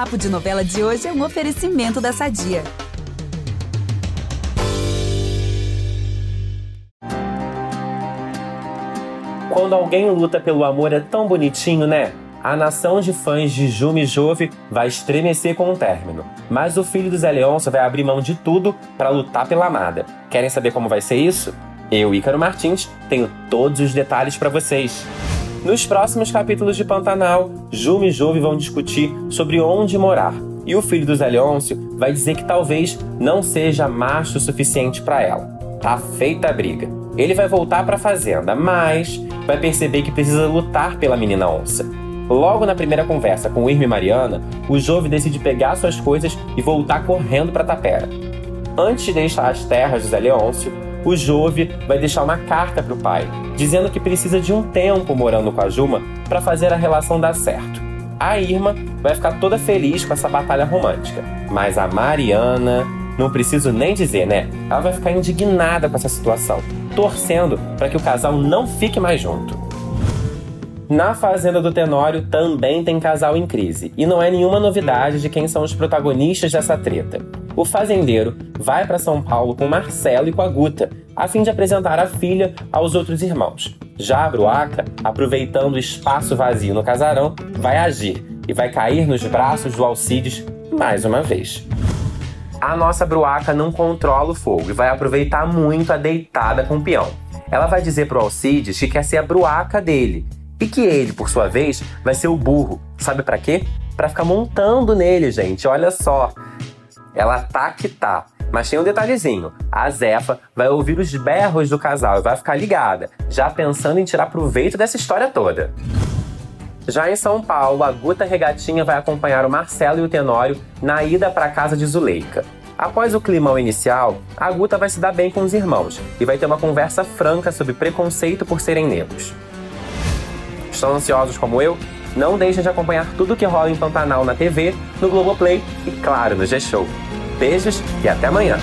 Papo de Novela de hoje é um oferecimento da Sadia. Quando alguém luta pelo amor é tão bonitinho, né? A nação de fãs de Jumi Jove vai estremecer com o término. Mas o filho do Zé Leôncio vai abrir mão de tudo para lutar pela amada. Querem saber como vai ser isso? Eu, Ícaro Martins, tenho todos os detalhes para vocês. Nos próximos capítulos de Pantanal, Jumi e Jove vão discutir sobre onde morar. E o filho do Zé Leôncio vai dizer que talvez não seja macho o suficiente para ela. Tá feita a briga. Ele vai voltar para a fazenda, mas vai perceber que precisa lutar pela menina onça. Logo na primeira conversa com Irma e Mariana, o Jove decide pegar suas coisas e voltar correndo para Tapera. Antes de deixar as terras do Zé Leôncio, o Jove vai deixar uma carta para o pai, dizendo que precisa de um tempo morando com a Juma para fazer a relação dar certo. A Irma vai ficar toda feliz com essa batalha romântica, mas a Mariana, não preciso nem dizer, né? Ela vai ficar indignada com essa situação, torcendo para que o casal não fique mais junto. Na Fazenda do Tenório também tem casal em crise, e não é nenhuma novidade de quem são os protagonistas dessa treta. O fazendeiro vai para São Paulo com Marcelo e com a Guta, a fim de apresentar a filha aos outros irmãos. Já a Bruaca, aproveitando o espaço vazio no casarão, vai agir e vai cair nos braços do Alcides mais uma vez. A nossa Bruaca não controla o fogo e vai aproveitar muito a deitada com o peão. Ela vai dizer pro Alcides que quer ser a Bruaca dele e que ele, por sua vez, vai ser o burro. Sabe para quê? Para ficar montando nele, gente. Olha só. Ela tá que tá. Mas tem um detalhezinho: a Zefa vai ouvir os berros do casal e vai ficar ligada, já pensando em tirar proveito dessa história toda. Já em São Paulo, a Guta Regatinha vai acompanhar o Marcelo e o Tenório na ida para a casa de Zuleika. Após o climão inicial, a Guta vai se dar bem com os irmãos e vai ter uma conversa franca sobre preconceito por serem negros. Estão ansiosos como eu? Não deixem de acompanhar tudo que rola em Pantanal na TV, no Globoplay e, claro, no G-Show. Beijos e até amanhã!